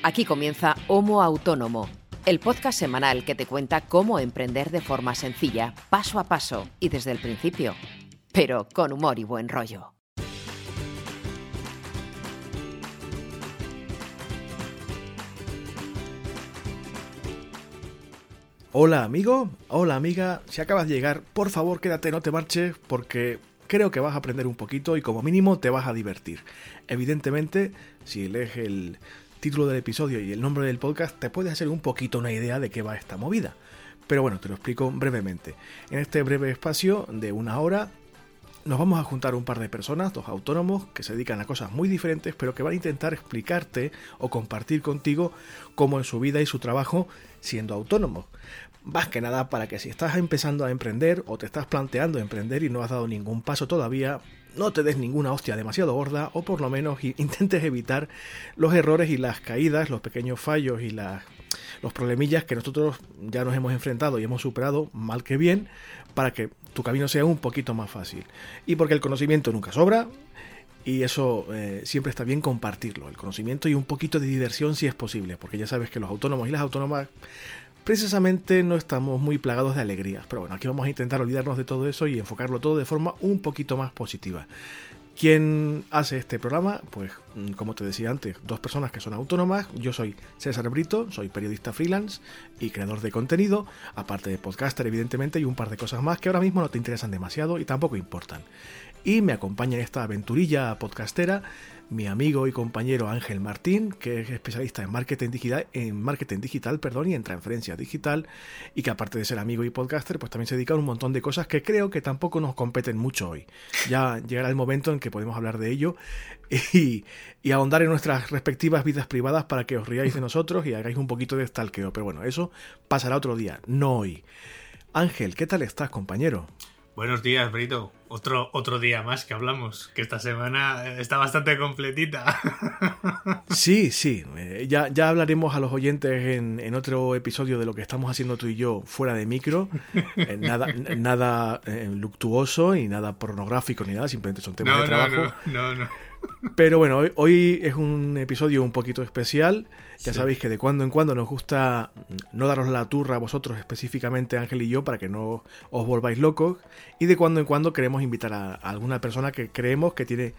Aquí comienza Homo Autónomo, el podcast semanal que te cuenta cómo emprender de forma sencilla, paso a paso y desde el principio, pero con humor y buen rollo. Hola amigo, hola amiga, si acabas de llegar, por favor quédate, no te marches, porque creo que vas a aprender un poquito y como mínimo te vas a divertir. Evidentemente, si lees el título del episodio y el nombre del podcast, te puedes hacer un poquito una idea de qué va esta movida. Pero bueno, te lo explico brevemente. En este breve espacio de una hora nos vamos a juntar un par de personas, dos autónomos, que se dedican a cosas muy diferentes, pero que van a intentar explicarte o compartir contigo cómo es su vida y su trabajo siendo autónomos. Más que nada para que si estás empezando a emprender o te estás planteando emprender y no has dado ningún paso todavía, no te des ninguna hostia demasiado gorda o por lo menos intentes evitar los errores y las caídas, los pequeños fallos y las, los problemillas que nosotros ya nos hemos enfrentado y hemos superado mal que bien para que tu camino sea un poquito más fácil. Y porque el conocimiento nunca sobra y eso eh, siempre está bien compartirlo, el conocimiento y un poquito de diversión si es posible, porque ya sabes que los autónomos y las autónomas precisamente no estamos muy plagados de alegrías. Pero bueno, aquí vamos a intentar olvidarnos de todo eso y enfocarlo todo de forma un poquito más positiva. ¿Quién hace este programa? Pues, mm, como te decía antes, dos personas que son autónomas. Yo soy César Brito, soy periodista freelance y creador de contenido, aparte de podcaster, evidentemente, y un par de cosas más que ahora mismo no te interesan demasiado y tampoco importan. Y me acompaña en esta aventurilla podcastera mi amigo y compañero Ángel Martín, que es especialista en marketing digital, en marketing digital perdón, y en transferencia digital, y que aparte de ser amigo y podcaster, pues también se dedica a un montón de cosas que creo que tampoco nos competen mucho hoy. Ya llegará el momento en que podemos hablar de ello y, y ahondar en nuestras respectivas vidas privadas para que os riáis de nosotros y hagáis un poquito de stalkeo. Pero bueno, eso pasará otro día, no hoy. Ángel, ¿qué tal estás, compañero? Buenos días, Brito. Otro, otro día más que hablamos, que esta semana está bastante completita. Sí, sí. Eh, ya, ya hablaremos a los oyentes en, otro episodio de lo que estamos haciendo tú y yo fuera de micro. Eh, nada nada eh, luctuoso y nada pornográfico ni nada, simplemente son temas de trabajo. no, no. no. Pero bueno, hoy, es un episodio un poquito especial. Ya sabéis que de cuando en cuando nos gusta no daros la turra a vosotros específicamente, Ángel y yo, para que no os volváis locos. Y de cuando en cuando queremos invitar a, alguna persona que creemos que tiene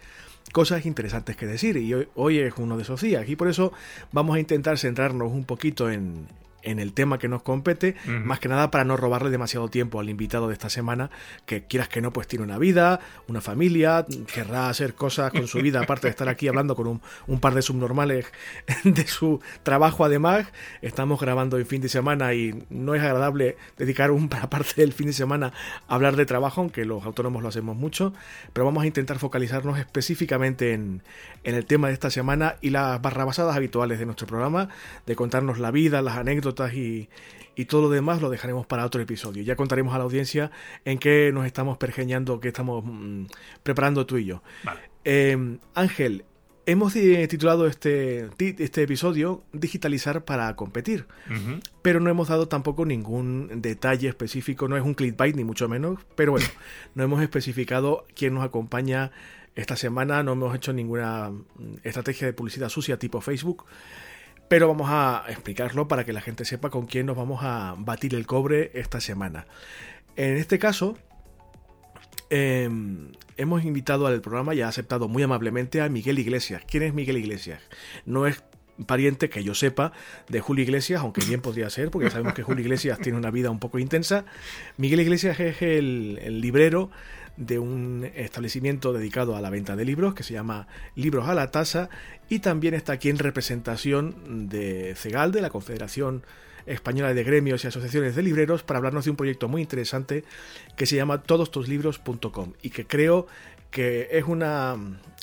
cosas interesantes que decir. Y hoy, hoy es uno de esos días. Y por eso vamos a intentar centrarnos un poquito en, en el tema que nos compete, más que nada para no robarle demasiado tiempo al invitado de esta semana, que quieras que no, pues tiene una vida, una familia, querrá hacer cosas con su vida, aparte de estar aquí hablando con un, par de subnormales de su trabajo además. Estamos grabando en fin de semana y no es agradable dedicar una parte del fin de semana a hablar de trabajo, aunque los autónomos lo hacemos mucho, pero vamos a intentar focalizarnos específicamente en, en el tema de esta semana y las barrabasadas habituales de nuestro programa, de contarnos la vida, las anécdotas, y, todo lo demás lo dejaremos para otro episodio. Ya contaremos a la audiencia en qué nos estamos pergeñando, qué estamos mm, preparando tú y yo. Eh, Ángel, hemos eh, titulado este, este episodio Digitalizar para competir, pero no hemos dado tampoco ningún detalle específico, no es un clickbait ni mucho menos, pero bueno, no hemos especificado quién nos acompaña esta semana, no hemos hecho ninguna mm, estrategia de publicidad sucia tipo Facebook pero vamos a explicarlo para que la gente sepa con quién nos vamos a batir el cobre esta semana. En este caso, em, hemos invitado al programa y ha aceptado muy amablemente a Miguel Iglesias. ¿Quién es Miguel Iglesias? No es pariente que yo sepa de Julio Iglesias, aunque bien podría ser, porque sabemos que Julio Iglesias tiene una vida un poco intensa. Miguel Iglesias es el librero de un establecimiento dedicado a la venta de libros que se llama Libros a la Tasa y también está aquí en representación de CEGAL, de la Confederación Española de Gremios y Asociaciones de Libreros, para hablarnos de un proyecto muy interesante que se llama todostoslibros.com y que creo que es una,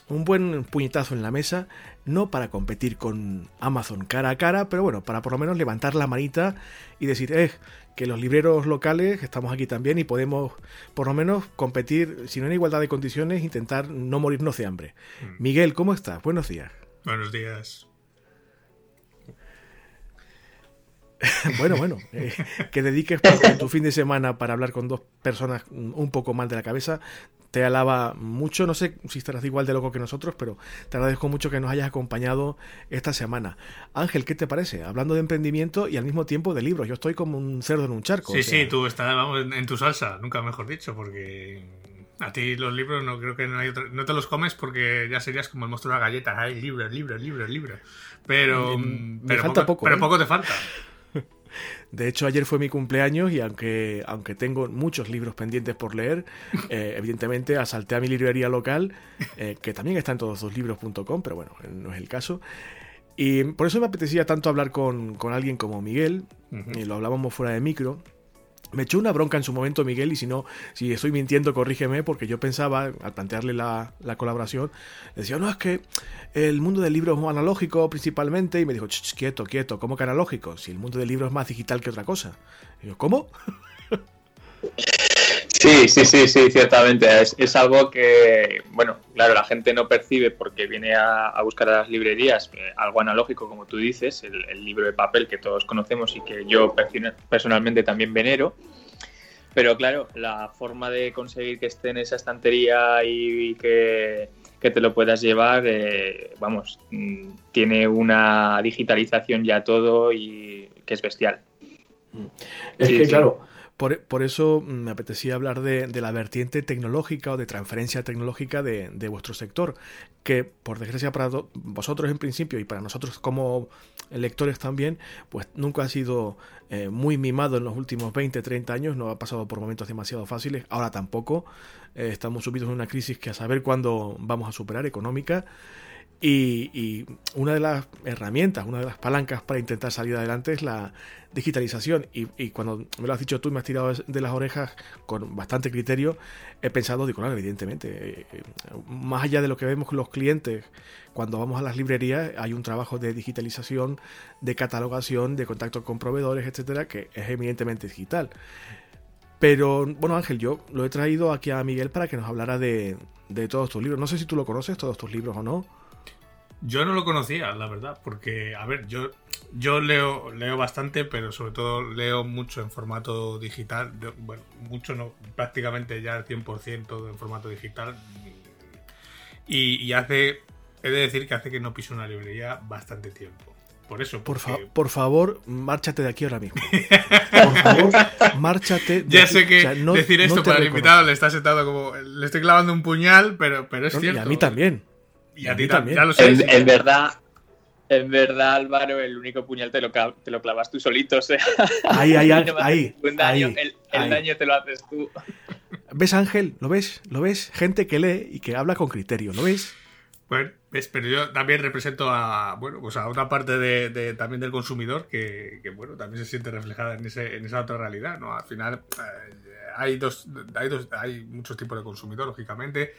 un buen puñetazo en la mesa, no para competir con Amazon cara a cara, pero bueno, para por lo menos levantar la manita y decir, eh, que los libreros locales estamos aquí también y podemos por lo menos competir, si no en igualdad de condiciones, intentar no morirnos de hambre. Mm. Miguel, ¿cómo estás? Buenos días. Buenos días. bueno, bueno, eh, que dediques tu fin de semana para hablar con dos personas un poco mal de la cabeza, te alaba mucho. No sé si estarás igual de loco que nosotros, pero te agradezco mucho que nos hayas acompañado esta semana. Ángel, ¿qué te parece? Hablando de emprendimiento y al mismo tiempo de libros. Yo estoy como un cerdo en un charco. Sí, sí, tú estás en tu salsa, nunca mejor dicho, porque a ti los libros no creo que no hay otro, no te los comes porque ya serías como el monstruo de la galleta. Hay libros, libros, libros, libros. Pero, pero, falta poco, pero ¿eh? poco te falta. De hecho, ayer fue mi cumpleaños y aunque, aunque tengo muchos libros pendientes por leer, eh, evidentemente asalté a mi librería local, eh, que también está en todoslibros.com, pero bueno, no es el caso. Y por eso me apetecía tanto hablar con, con alguien como Miguel, y lo hablábamos fuera de micro, me echó una bronca en su momento Miguel y si no, si estoy mintiendo, corrígeme, porque yo pensaba, al plantearle la, colaboración, le decía, no, es que el mundo del libro es analógico principalmente, y me dijo, quieto, quieto, ¿cómo que analógico? Si el mundo del libro es más digital que otra cosa. Y yo, ¿cómo? Sí, sí, sí, sí, ciertamente. Es, algo que, bueno, claro, la gente no percibe porque viene a, buscar a las librerías eh, algo analógico, como tú dices, el, libro de papel que todos conocemos y que yo personalmente también venero. Pero claro, la forma de conseguir que esté en esa estantería y, que, te lo puedas llevar, eh, vamos, mm, tiene una digitalización ya todo y que es bestial. Es que, claro, por, eso mm, me apetecía hablar de, la vertiente tecnológica o de transferencia tecnológica de, vuestro sector, que por desgracia para vosotros en principio y para nosotros como lectores también, pues nunca ha sido eh, muy mimado en los últimos 20, 30 años, no ha pasado por momentos demasiado fáciles, ahora tampoco, eh, estamos subidos en una crisis que a saber cuándo vamos a superar económica. Y, una de las herramientas, una de las palancas para intentar salir adelante es la digitalización. Y, cuando me lo has dicho tú y me has tirado de las orejas con bastante criterio, he pensado, digo, no, evidentemente, eh, más allá de lo que vemos los clientes, cuando vamos a las librerías hay un trabajo de digitalización, de catalogación, de contacto con proveedores, etcétera, que es evidentemente digital. Pero bueno, Ángel, yo lo he traído aquí a Miguel para que nos hablara de, de todos tus libros. No sé si tú lo conoces, todos tus libros o no. Yo no lo conocía, la verdad, porque, a ver, yo, yo leo, leo bastante, pero sobre todo leo mucho en formato digital. bueno, mucho no, prácticamente ya el 100% en formato digital. Y, hace, he de decir que hace que no piso una librería bastante tiempo. Por eso. Por, por favor, márchate de aquí ahora mismo. Por favor, márchate. De ya sé que decir esto para el invitado le está sentado como. Le estoy clavando un puñal, pero, pero es cierto. Y a mí también. Y a, ti también. Ya lo sé. En, verdad, en verdad, Álvaro, el único puñal te lo, te lo clavas tú solito. O sea, ahí, ahí, ahí, daño, el, daño te lo haces tú. ¿Ves, Ángel? ¿Lo ves? ¿Lo ves? Gente que lee y que habla con criterio, ¿lo ves? Bueno, pero yo también represento a, bueno, pues a otra parte de, también del consumidor que, bueno, también se siente reflejada en, ese, en esa otra realidad, ¿no? Al final eh, hay, dos, hay, dos, hay muchos tipos de consumidor, lógicamente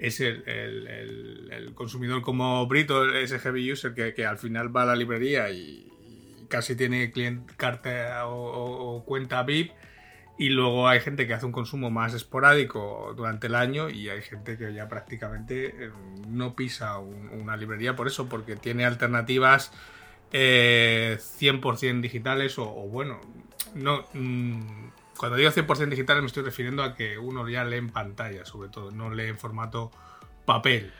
es el, consumidor como Brito, ese heavy user que, al final va a la librería y, casi tiene cliente, carta o, cuenta VIP. Y luego hay gente que hace un consumo más esporádico durante el año y hay gente que ya prácticamente eh, no pisa una librería por eso, porque tiene alternativas 100% eh, digitales o, bueno, no... Mm, cuando digo 100% digital me estoy refiriendo a que uno ya lee en pantalla, sobre todo, no lee en formato papel.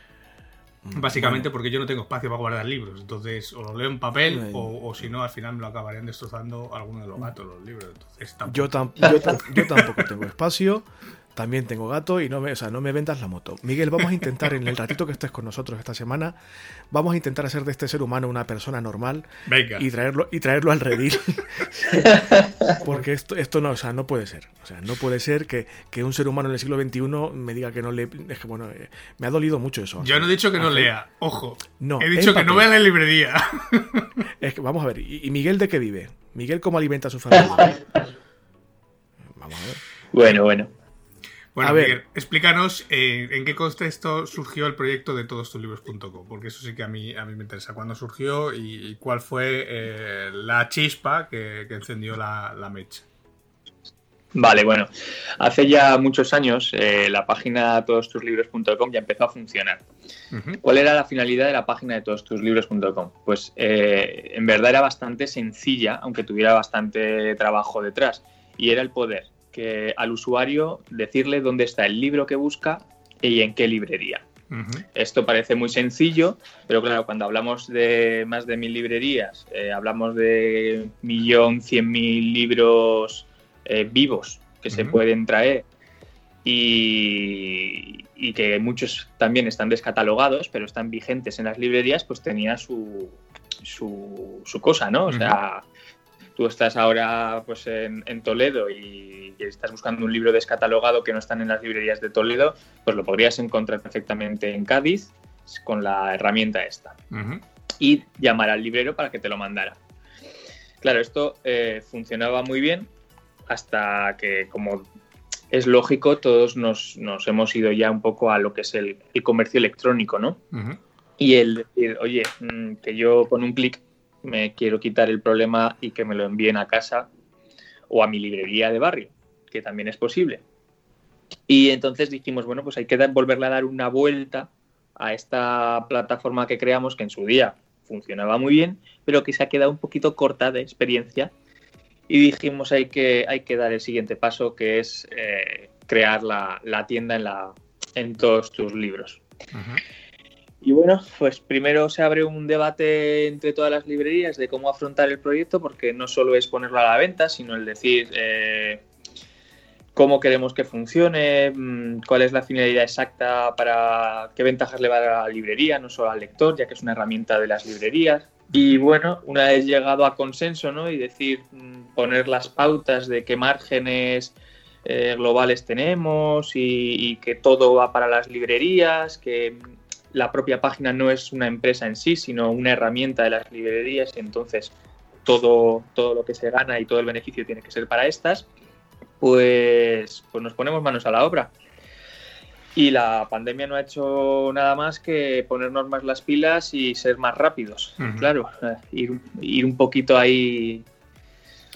Mm, Básicamente porque yo no tengo espacio para guardar libros. Entonces, o lo leo en papel o, si no, al final me lo acabarían destrozando alguno de los gatos, los libros. Entonces, yo, yo tampoco tengo espacio. También tengo gato y no me, o sea, no me vendas la moto. Miguel, vamos a intentar en el ratito que estés con nosotros esta semana, vamos a intentar hacer de este ser humano una persona normal y traerlo y traerlo al redil. Porque esto, esto no, o sea, no puede ser. O sea, no puede ser que, un ser humano en el siglo XXI me diga que no lee. Es que bueno, eh, me ha dolido mucho eso. Yo no he dicho que no lea, ojo. No, he dicho que no vea la librería. Es que, vamos a ver, ¿y Miguel de qué vive? ¿Miguel cómo alimenta a su familia? Vamos a ver. Bueno, bueno. Bueno, a ver. explícanos eh, en qué contexto surgió el proyecto de todostuslibros.com, porque eso sí que a mí, a mí me interesa. ¿Cuándo surgió y, cuál fue eh, la chispa que, encendió la, mecha? Vale, bueno, hace ya muchos años eh, la página todostuslibros.com ya empezó a funcionar. ¿Cuál era la finalidad de la página de todos tus libros.com? Pues eh, en verdad era bastante sencilla, aunque tuviera bastante trabajo detrás, y era el poder que al usuario decirle dónde está el libro que busca y en qué librería. Esto parece muy sencillo, pero claro, cuando hablamos de más de mil librerías, eh, hablamos de millón cien mil libros eh, vivos que se pueden traer y, que muchos también están descatalogados, pero están vigentes en las librerías, pues tenía su, su, cosa, ¿no? O sea, tú estás ahora pues en, Toledo y, estás buscando un libro descatalogado que no están en las librerías de Toledo, pues lo podrías encontrar perfectamente en Cádiz con la herramienta esta. Y llamar al librero para que te lo mandara. Claro, esto eh, funcionaba muy bien hasta que, como es lógico, todos nos, hemos ido ya un poco a lo que es el, comercio electrónico, ¿no? Y el decir, oye, mm, que yo con un clic me quiero quitar el problema y que me lo envíen a casa o a mi librería de barrio, que también es posible. Y entonces dijimos, bueno, pues hay que volverle a dar una vuelta a esta plataforma que creamos, que en su día funcionaba muy bien, pero que se ha quedado un poquito corta de experiencia. Y dijimos, hay que, hay que dar el siguiente paso, que es eh, crear la, tienda en, la, en todos tus libros. Y bueno, pues primero se abre un debate entre todas las librerías de cómo afrontar el proyecto, porque no solo es ponerlo a la venta, sino el decir eh, cómo queremos que funcione, mm, cuál es la finalidad exacta para qué ventajas le va a dar a la librería, no solo al lector, ya que es una herramienta de las librerías. Y bueno, una vez llegado a consenso ¿no? y decir, mm, poner las pautas de qué márgenes eh, globales tenemos y, y, que todo va para las librerías, que la propia página no es una empresa en sí, sino una herramienta de las librerías y entonces todo, todo lo que se gana y todo el beneficio tiene que ser para estas, pues, pues nos ponemos manos a la obra. Y la pandemia no ha hecho nada más que ponernos más las pilas y ser más rápidos. Claro, eh, ir, ir un poquito ahí.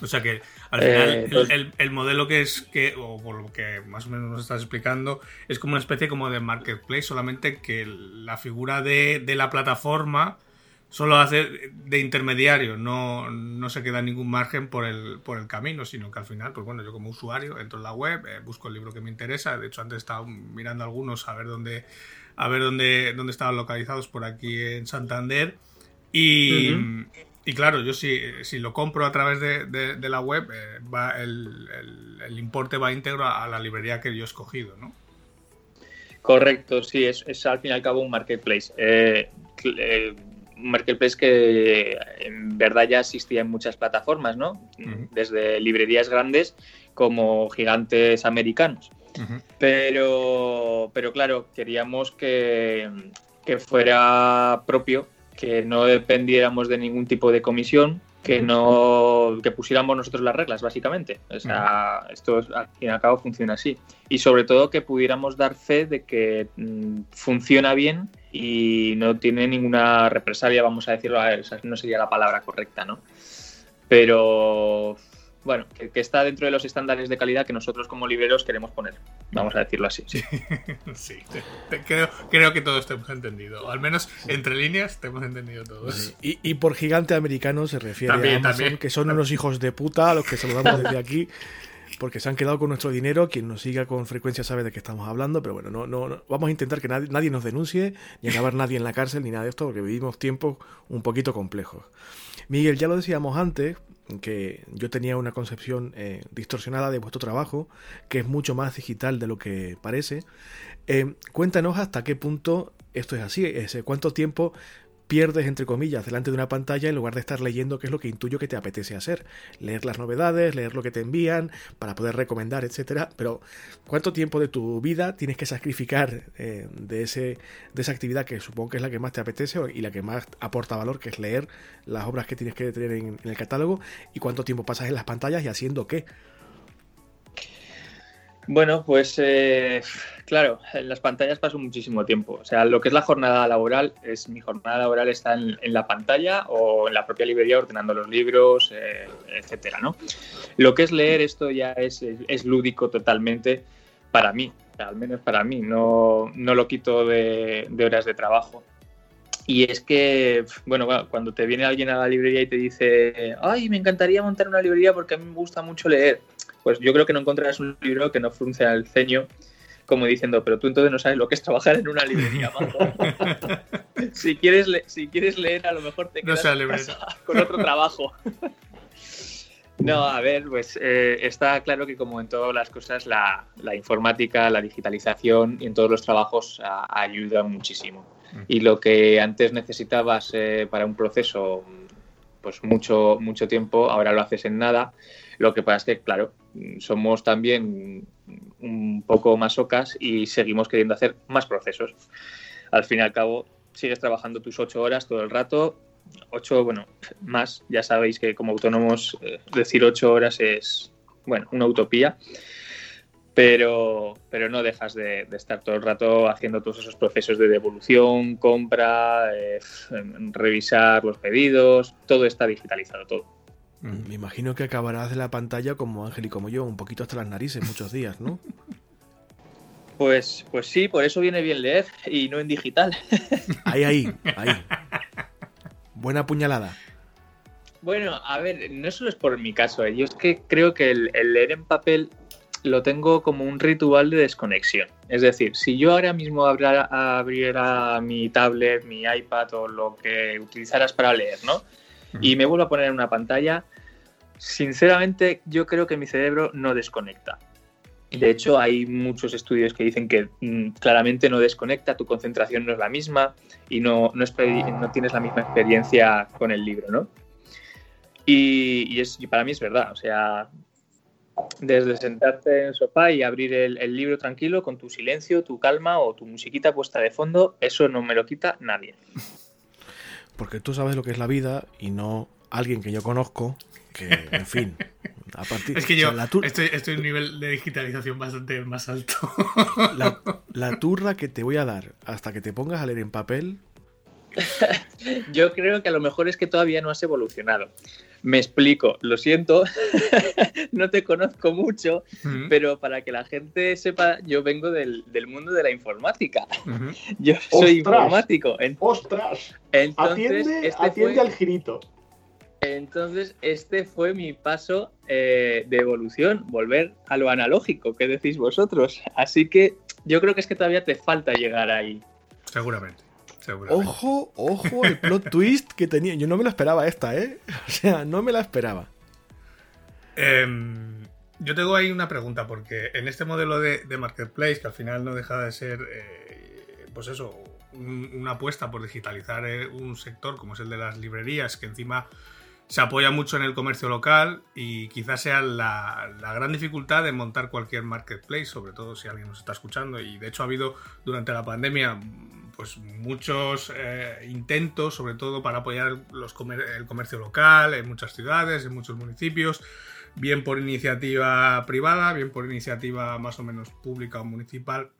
O sea que al final, eh, pues el, modelo que es, que, o por lo que más o menos nos estás explicando, es como una especie como de marketplace, solamente que la figura de, la plataforma solo hace de intermediario, no, no, se queda ningún margen por el, por el camino, sino que al final, pues bueno, yo como usuario entro en la web, eh, busco el libro que me interesa, de hecho antes estaba mirando algunos a ver dónde, a ver dónde, dónde estaban localizados por aquí en Santander y, y claro, yo si, si lo compro a través de, la web, eh, va el, el, importe va íntegro a la librería que yo he escogido, ¿no? Correcto, sí, es, es al fin y al cabo un marketplace. Eh, eh, un marketplace que en verdad ya existía en muchas plataformas, ¿no? Desde librerías grandes como gigantes americanos. pero, pero claro, queríamos que, que fuera propio que no dependiéramos de ningún tipo de comisión, que no que pusiéramos nosotros las reglas, básicamente. O sea, esto al fin y al cabo funciona así. Y sobre todo que pudiéramos dar fe de que mm, funciona bien y no tiene ninguna represalia, vamos a decirlo, esa no sería la palabra correcta, ¿no? Pero bueno, que, está dentro de los estándares de calidad que nosotros como libreros queremos poner. Vamos a decirlo así. Sí, sí creo, creo, que todos te hemos entendido. al menos entre líneas te hemos entendido todos. Y, por gigante americano se refiere a Amazon, que son unos hijos de puta a los que saludamos desde aquí. Porque se han quedado con nuestro dinero. Quien nos siga con frecuencia sabe de qué estamos hablando. Pero bueno, no, no, vamos a intentar que nadie, nadie nos denuncie, ni acabar nadie en la cárcel, ni nada de esto, porque vivimos tiempos un poquito complejos. Miguel, ya lo decíamos antes, que yo tenía una concepción eh, distorsionada de vuestro trabajo, que es mucho más digital de lo que parece. Eh, cuéntanos hasta qué punto esto es así, cuánto tiempo pierdes, entre comillas, delante de una pantalla en lugar de estar leyendo qué es lo que intuyo que te apetece hacer. Leer las novedades, leer lo que te envían, para poder recomendar, etcétera. Pero, ¿cuánto tiempo de tu vida tienes que sacrificar eh, de, ese, de esa actividad que supongo que es la que más te apetece y la que más aporta valor, que es leer las obras que tienes que tener en, en el catálogo? ¿Y cuánto tiempo pasas en las pantallas y haciendo qué? Bueno, pues eh, claro, en las pantallas paso muchísimo tiempo. O sea, lo que es la jornada laboral, es mi jornada laboral está en, la pantalla o en la propia librería ordenando los libros, eh, etcétera, ¿no? Lo que es leer esto ya es, lúdico totalmente para mí. al menos para mí, no, no lo quito de, horas de trabajo. Y es que, bueno, cuando te viene alguien a la librería y te dice, ay, me encantaría montar una librería porque a mí me gusta mucho leer, pues yo creo que no encontrarás un libro que no frunce al ceño como diciendo, pero tú entonces no sabes lo que es trabajar en una librería, si, quieres si quieres leer, a lo mejor te quedas con otro trabajo. No, a ver, pues eh, está claro que como en todas las cosas, la, informática, la digitalización y en todos los trabajos ayuda muchísimo. Y lo que antes necesitabas eh, para un proceso, pues mucho, mucho tiempo, ahora lo haces en nada. Lo que pasa es que, claro, somos también un poco más ocas y seguimos queriendo hacer más procesos. Al fin y al cabo, sigues trabajando tus ocho horas todo el rato, ocho, bueno, más, ya sabéis que como autónomos eh, decir ocho horas es, bueno, una utopía, pero, pero no dejas de, estar todo el rato haciendo todos esos procesos de devolución, compra, eh, revisar los pedidos, todo está digitalizado, todo. Mm, me imagino que acabarás de la pantalla como Ángel y como yo, un poquito hasta las narices muchos días, ¿no? Pues, pues sí, por eso viene bien leer y no en digital. Ahí, ahí, ahí. Buena puñalada. Bueno, a ver, no solo es por mi caso, ¿eh? yo es que creo que el, leer en papel lo tengo como un ritual de desconexión. Es decir, si yo ahora mismo abriera, abriera mi tablet, mi iPad o lo que utilizaras para leer, ¿no? Y me vuelvo a poner en una pantalla, sinceramente yo creo que mi cerebro no desconecta. De hecho, hay muchos estudios que dicen que mm, claramente no desconecta, tu concentración no es la misma y no, no, tienes la misma experiencia con el libro, ¿no? Y, es, para mí es verdad, o sea, desde sentarte en el sofá y abrir el, el, libro tranquilo con tu silencio, tu calma o tu musiquita puesta de fondo, eso no me lo quita nadie. Porque tú sabes lo que es la vida y no alguien que yo conozco que, en fin. A partir, es que yo estoy, en un nivel de digitalización bastante más alto. La, turra que te voy a dar hasta que te pongas a leer en papel. Yo creo que a lo mejor es que todavía no has evolucionado. Me explico, lo siento, no te conozco mucho, pero para que la gente sepa, yo vengo del, mundo de la informática. Yo soy informático. ¡Ostras! Entonces, este atiende al girito. Entonces, este fue mi paso eh, de evolución, volver a lo analógico, ¿qué decís vosotros? Así que yo creo que es que todavía te falta llegar ahí. Seguramente. Ojo, ojo el plot twist que tenía. Yo no me lo esperaba esta, ¿eh? O sea, no me la esperaba. Em, yo tengo ahí una pregunta, porque en este modelo de, marketplace, que al final no deja de ser, eh, pues eso, una apuesta por digitalizar eh, un sector como es el de las librerías, que encima se apoya mucho en el comercio local y quizás sea la, gran dificultad de montar cualquier marketplace, sobre todo si alguien nos está escuchando. Y de hecho ha habido durante la pandemia pues muchos eh, intentos, sobre todo para apoyar los el comercio local en muchas ciudades, en muchos municipios, bien por iniciativa privada, bien por iniciativa más o menos pública o municipal.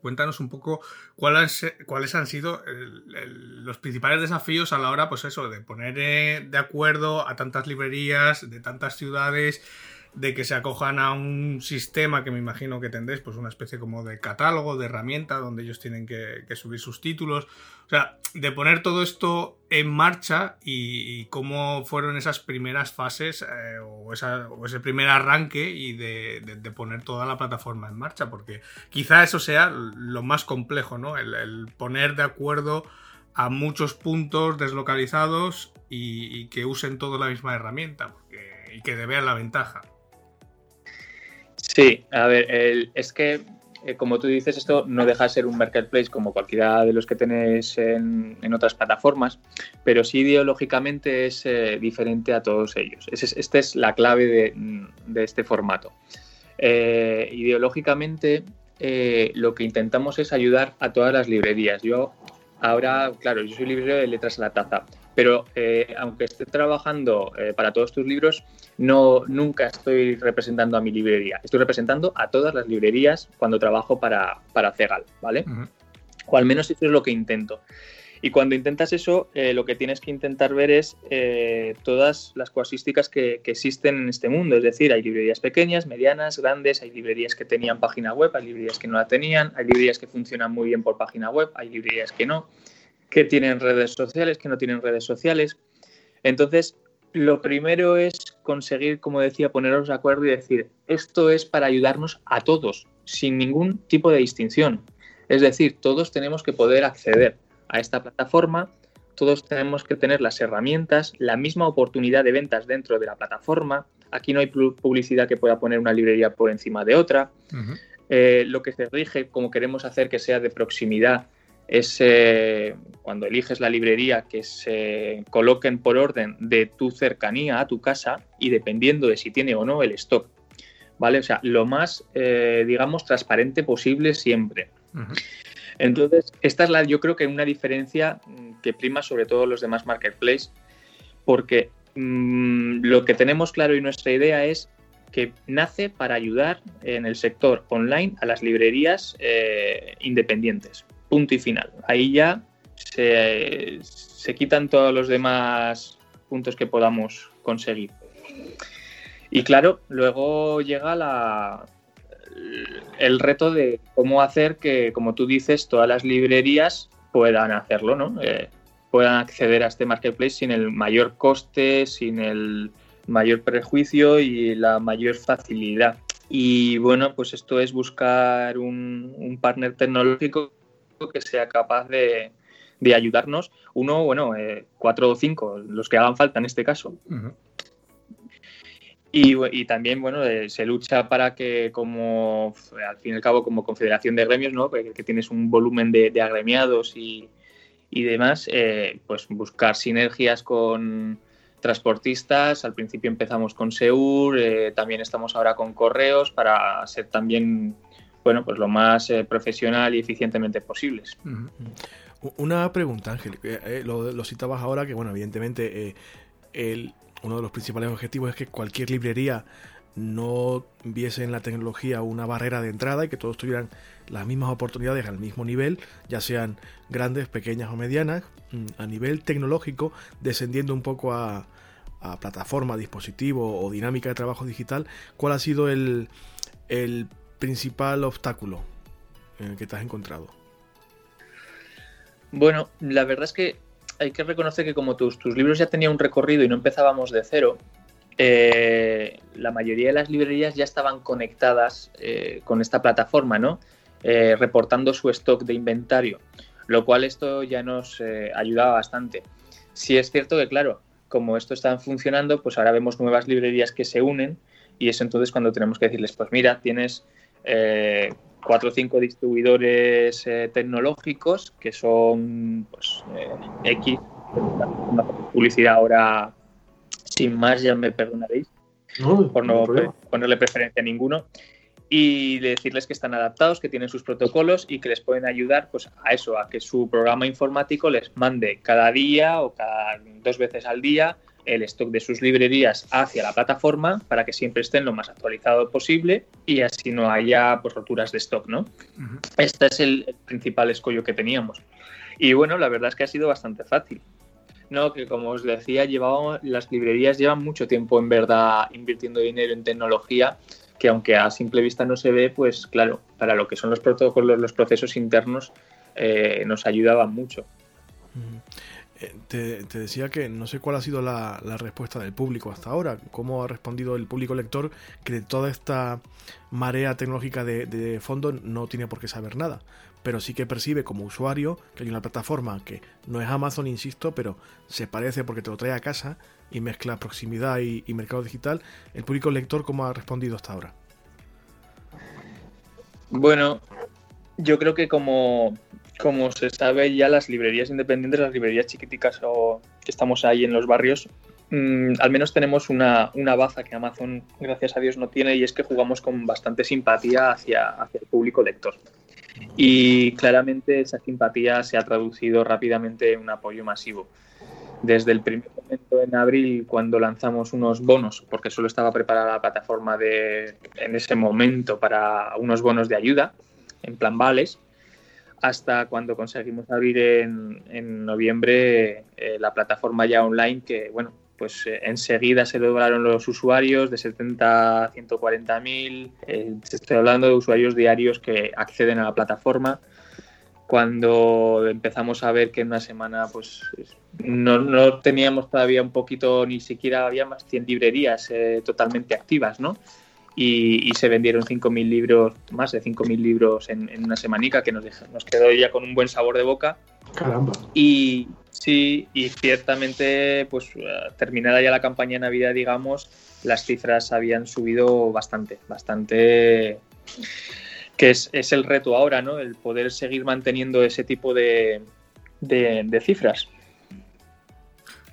Cuéntanos un poco cuáles, cuáles han sido los principales desafíos a la hora, pues eso, de poner eh, de acuerdo a tantas librerías, de tantas ciudades, de que se acojan a un sistema que me imagino que tendréis, pues una especie como de catálogo, de herramienta, donde ellos tienen que, subir sus títulos. O sea, de poner todo esto en marcha y, cómo fueron esas primeras fases eh, o, ese primer arranque y de, poner toda la plataforma en marcha, porque quizá eso sea lo más complejo, ¿no? El, poner de acuerdo a muchos puntos deslocalizados y, que usen toda la misma herramienta y que vean la ventaja. Sí, a ver, es que eh, como tú dices, esto no deja de ser un marketplace como cualquiera de los que tenéis en, otras plataformas, pero sí ideológicamente es eh, diferente a todos ellos. esta es la clave de, este formato. Eh, ideológicamente, lo que intentamos es ayudar a todas las librerías. Yo ahora, claro, yo soy librero de letras a la taza, pero eh, aunque esté trabajando eh, para todos tus libros, no nunca estoy representando a mi librería. Estoy representando a todas las librerías cuando trabajo para, para Cegal, ¿vale? O al menos eso es lo que intento. Y cuando intentas eso, eh, lo que tienes que intentar ver es todas las casuísticas que, existen en este mundo. Es decir, hay librerías pequeñas, medianas, grandes, hay librerías que tenían página web, hay librerías que no la tenían, hay librerías que funcionan muy bien por página web, hay librerías que no, que tienen redes sociales, que no tienen redes sociales. Entonces, lo primero es conseguir, como decía, poneros de acuerdo y decir, esto es para ayudarnos a todos, sin ningún tipo de distinción. Es decir, todos tenemos que poder acceder a esta plataforma, todos tenemos que tener las herramientas, la misma oportunidad de ventas dentro de la plataforma. Aquí no hay publicidad que pueda poner una librería por encima de otra. Eh, lo que se rige, como queremos hacer que sea de proximidad, es eh, cuando eliges la librería que se coloquen por orden de tu cercanía a tu casa y dependiendo de si tiene o no el stock. ¿Vale? O sea, lo más, eh, digamos, transparente posible siempre. Entonces, esta es la, yo creo que una diferencia que prima sobre todo los demás marketplaces, porque mm, lo que tenemos claro y nuestra idea es que nace para ayudar en el sector online a las librerías eh, independientes. Punto y final. Ahí ya se, se quitan todos los demás puntos que podamos conseguir. Y claro, luego llega la, el reto de cómo hacer que, como tú dices, todas las librerías puedan hacerlo, ¿no? Eh, puedan acceder a este marketplace sin el mayor coste, sin el mayor prejuicio y la mayor facilidad. Y bueno, pues esto es buscar un, partner tecnológico que sea capaz de, ayudarnos. Uno, bueno, eh, cuatro o cinco, los que hagan falta en este caso. Y, también, bueno, eh, se lucha para que, como al fin y al cabo, como confederación de gremios, ¿no? Que, tienes un volumen de, agremiados y, demás, eh, pues buscar sinergias con transportistas. Al principio empezamos con Seur, eh, también estamos ahora con Correos para ser también, bueno, pues lo más profesional y eficientemente posibles. Una pregunta, Ángel. Lo, lo, citabas ahora, que, bueno, evidentemente el uno de los principales objetivos es que cualquier librería no viese en la tecnología una barrera de entrada y que todos tuvieran las mismas oportunidades al mismo nivel, ya sean grandes, pequeñas o medianas, mm, a nivel tecnológico, descendiendo un poco a, plataforma, dispositivo o dinámica de trabajo digital, ¿cuál ha sido el principal obstáculo que te has encontrado? Bueno, la verdad es que hay que reconocer que como tus, tus libros ya tenían un recorrido y no empezábamos de cero, eh, la mayoría de las librerías ya estaban conectadas eh, con esta plataforma, ¿no? Eh, reportando su stock de inventario, lo cual esto ya nos ayudaba bastante. Sí es cierto que, claro, como esto está funcionando, pues ahora vemos nuevas librerías que se unen y es entonces cuando tenemos que decirles, pues mira, tienes cuatro o cinco distribuidores eh, tecnológicos que son pues, eh, X, publicidad ahora sin más, ya me perdonaréis por no ponerle preferencia a ninguno y decirles que están adaptados, que tienen sus protocolos y que les pueden ayudar pues, a eso, a que su programa informático les mande cada día o cada dos veces al día el stock de sus librerías hacia la plataforma para que siempre estén lo más actualizado posible y así no haya pues, roturas de stock, ¿no? Este es el, principal escollo que teníamos. Y bueno, la verdad es que ha sido bastante fácil. No, que como os decía, llevamos, las librerías llevan mucho tiempo en verdad invirtiendo dinero en tecnología, que aunque a simple vista no se ve, pues claro, para lo que son los protocolos, los procesos internos, eh, nos ayudaban mucho. Te, decía que no sé cuál ha sido la, respuesta del público hasta ahora, cómo ha respondido el público lector que toda esta marea tecnológica de, fondo no tiene por qué saber nada, pero sí que percibe como usuario que hay una plataforma que no es Amazon, insisto, pero se parece porque te lo trae a casa y mezcla proximidad y, y mercado digital. ¿El público lector cómo ha respondido hasta ahora? Bueno, yo creo que como como se sabe ya las librerías independientes, las librerías chiquiticas o que estamos ahí en los barrios, mm, al menos tenemos una, baza que Amazon, gracias a Dios, no tiene y es que jugamos con bastante simpatía hacia, hacia el público lector. Y claramente esa simpatía se ha traducido rápidamente en un apoyo masivo. Desde el primer momento en abril, cuando lanzamos unos bonos, porque solo estaba preparada la plataforma de, en ese momento para unos bonos de ayuda, en plan vales, hasta cuando conseguimos abrir en, noviembre eh, la plataforma ya online que, bueno, pues eh, enseguida se lograron los usuarios de 70 a 140 mil. Eh, estoy hablando de usuarios diarios que acceden a la plataforma. Cuando empezamos a ver que en una semana pues no, no teníamos todavía un poquito, ni siquiera había más 100 librerías totalmente activas, ¿no? Y, se vendieron 5.000 libros, más de 5.000 libros en, una semanica que nos, nos quedó ya con un buen sabor de boca. Caramba. Y sí, y ciertamente, pues terminada ya la campaña de Navidad, digamos, las cifras habían subido bastante, bastante que es, es, el reto ahora, ¿no? El poder seguir manteniendo ese tipo de, de cifras.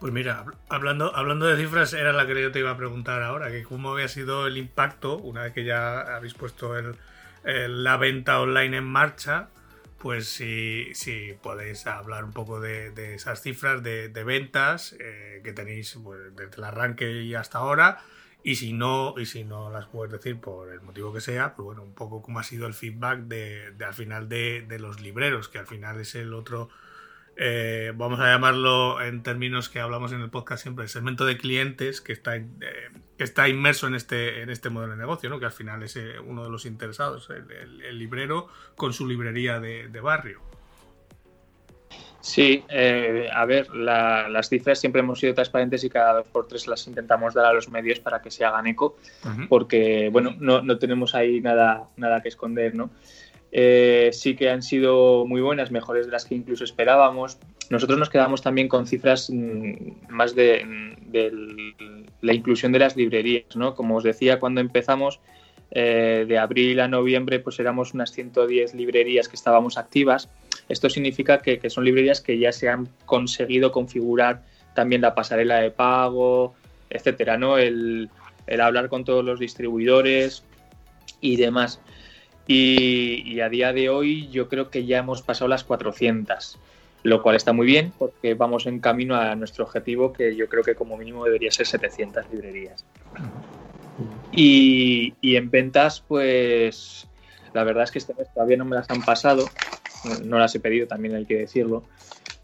Pues mira, hablando, hablando de cifras, era la que yo te iba a preguntar ahora, que cómo había sido el impacto una vez que ya habéis puesto el, la venta online en marcha, pues si, si podéis hablar un poco de, esas cifras de, ventas eh, que tenéis pues, desde el arranque y hasta ahora, y si no, y si no las puedes decir por el motivo que sea, pues bueno, un poco cómo ha sido el feedback de, de al final de, de los libreros, que al final es el otro eh, vamos a llamarlo en términos que hablamos en el podcast siempre, el segmento de clientes que está, eh, que está inmerso en este, en este modelo de negocio, ¿no? que al final es eh, uno de los interesados, el, librero con su librería de, barrio. Sí, a ver, las cifras siempre hemos sido transparentes y cada dos por tres las intentamos dar a los medios para que se hagan eco, porque bueno, no, no, tenemos ahí nada, nada que esconder, ¿no? Eh, sí que han sido muy buenas, mejores de las que incluso esperábamos. Nosotros nos quedamos también con cifras mm, más de, la inclusión de las librerías, ¿no? Como os decía cuando empezamos, eh, de abril a noviembre, pues éramos unas 110 librerías que estábamos activas. Esto significa que, son librerías que ya se han conseguido configurar también la pasarela de pago, etcétera, ¿no? el hablar con todos los distribuidores y demás. Y, a día de hoy yo creo que ya hemos pasado las 400, lo cual está muy bien porque vamos en camino a nuestro objetivo que yo creo que como mínimo debería ser 700 librerías. Y, en ventas, pues la verdad es que este mes todavía no me las han pasado, no las he pedido, también hay que decirlo,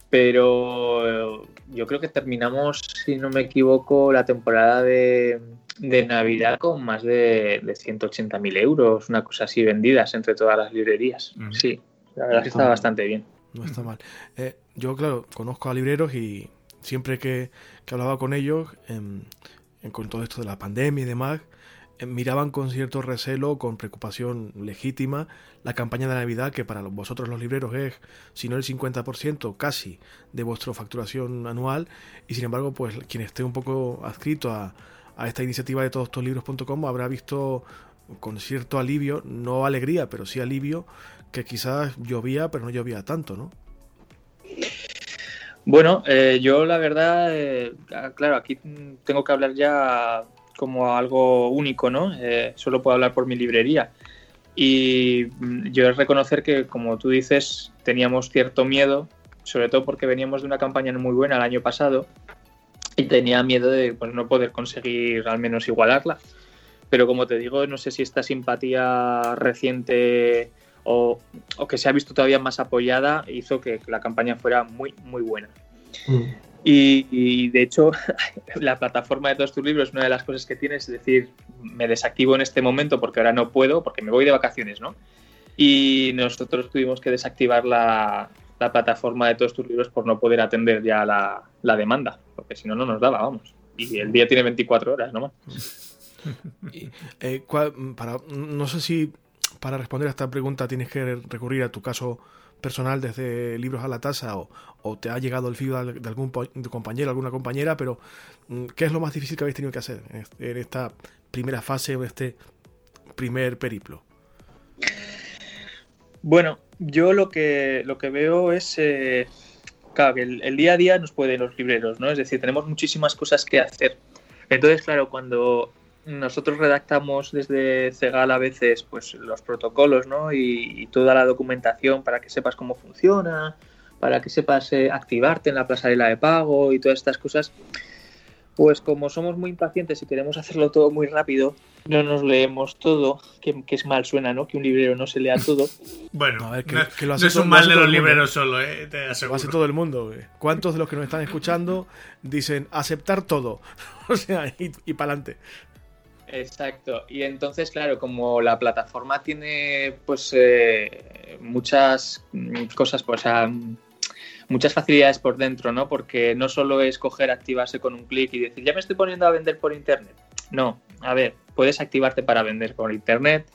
pero yo creo que terminamos, si no me equivoco, la temporada de, de Navidad con más de, de 180.000 euros, una cosa así vendidas entre todas las librerías. Sí, la verdad es que está bastante bien. No está mal. Eh, yo, claro, conozco a libreros y siempre que, hablaba con ellos, con todo esto de la pandemia y demás, eh, miraban con cierto recelo, con preocupación legítima, la campaña de Navidad, que para vosotros los libreros es, si no el 50% casi de vuestra facturación anual, y sin embargo, pues quien esté un poco adscrito a, a esta iniciativa de todostolibros.com habrá visto con cierto alivio, no alegría, pero sí alivio, que quizás llovía, pero no llovía tanto, ¿no? Bueno, eh, yo la verdad, eh, claro, aquí tengo que hablar ya como algo único, ¿no? Eh, solo puedo hablar por mi librería. Y mm, yo es reconocer que, como tú dices, teníamos cierto miedo, sobre todo porque veníamos de una campaña muy buena el año pasado y tenía miedo de pues, no poder conseguir al menos igualarla. Pero como te digo, no sé si esta simpatía reciente o, que se ha visto todavía más apoyada hizo que la campaña fuera muy, muy buena. Mm. Y, de hecho, la plataforma de todos tus libros, una de las cosas que tiene es decir, me desactivo en este momento porque ahora no puedo, porque me voy de vacaciones, ¿no? Y nosotros tuvimos que desactivar la, la plataforma de todos tus libros por no poder atender ya la, la demanda, porque si no, no nos daba, vamos. Y el día tiene 24 horas nomás. Eh, para, no sé si para responder a esta pregunta tienes que recurrir a tu caso personal desde libros a la tasa o, te ha llegado el feedback de algún compañero, alguna compañera, pero mm, ¿qué es lo más difícil que habéis tenido que hacer en esta primera fase o este primer periplo? Bueno, yo lo que, lo que veo es eh, claro, que el, día a día nos pueden los libreros, ¿no? Es decir, tenemos muchísimas cosas que hacer. Entonces, claro, cuando nosotros redactamos desde Cegal a veces pues los protocolos, ¿no? Y, toda la documentación para que sepas cómo funciona, para que sepas eh, activarte en la pasarela de pago y todas estas cosas, Pues como somos muy impacientes y queremos hacerlo todo muy rápido, no nos leemos todo, que, es mal suena, ¿no? Que un librero no se lea todo. bueno, que, lo es un mal de los libreros solo, ¿eh? Te aseguro. Lo hace todo el mundo. ¿Cuántos de los que nos están escuchando dicen aceptar todo? o sea, y, y para adelante. Exacto. Y entonces, claro, como la plataforma tiene pues eh, muchas cosas, pues, muchas facilidades por dentro, ¿no? Porque no solo es coger, activarse con un clic y decir, ya me estoy poniendo a vender por internet. No, a ver, puedes activarte para vender por internet,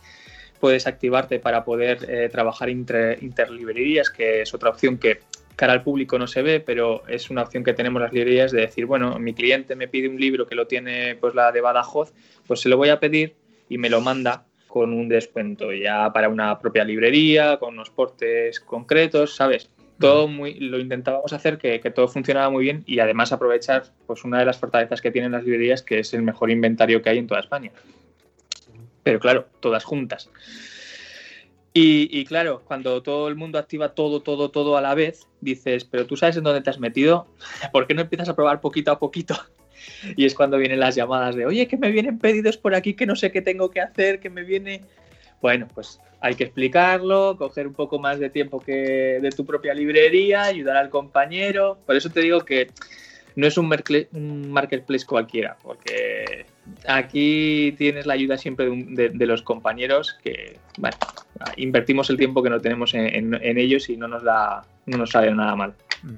puedes activarte para poder eh, trabajar interlibrerías, que es otra opción que cara al público no se ve, pero es una opción que tenemos las librerías de decir, bueno, mi cliente me pide un libro que lo tiene pues la de Badajoz, pues se lo voy a pedir y me lo manda con un descuento ya para una propia librería, con unos portes concretos, ¿sabes? Todo muy, lo intentábamos hacer que, que, todo funcionaba muy bien y además aprovechar pues una de las fortalezas que tienen las librerías, que es el mejor inventario que hay en toda España. Pero claro, todas juntas. Y, claro, cuando todo el mundo activa todo, todo, todo a la vez, dices, pero tú sabes en dónde te has metido, ¿por qué no empiezas a probar poquito a poquito? Y es cuando vienen las llamadas de, oye, que me vienen pedidos por aquí, que no sé qué tengo que hacer, que me viene... Bueno, pues hay que explicarlo, coger un poco más de tiempo que de tu propia librería, ayudar al compañero. Por eso te digo que no es un, marketplace cualquiera, porque aquí tienes la ayuda siempre de, los compañeros que, invertimos el tiempo que no tenemos en, ellos y no nos, da, no nos sale nada mal. Mm.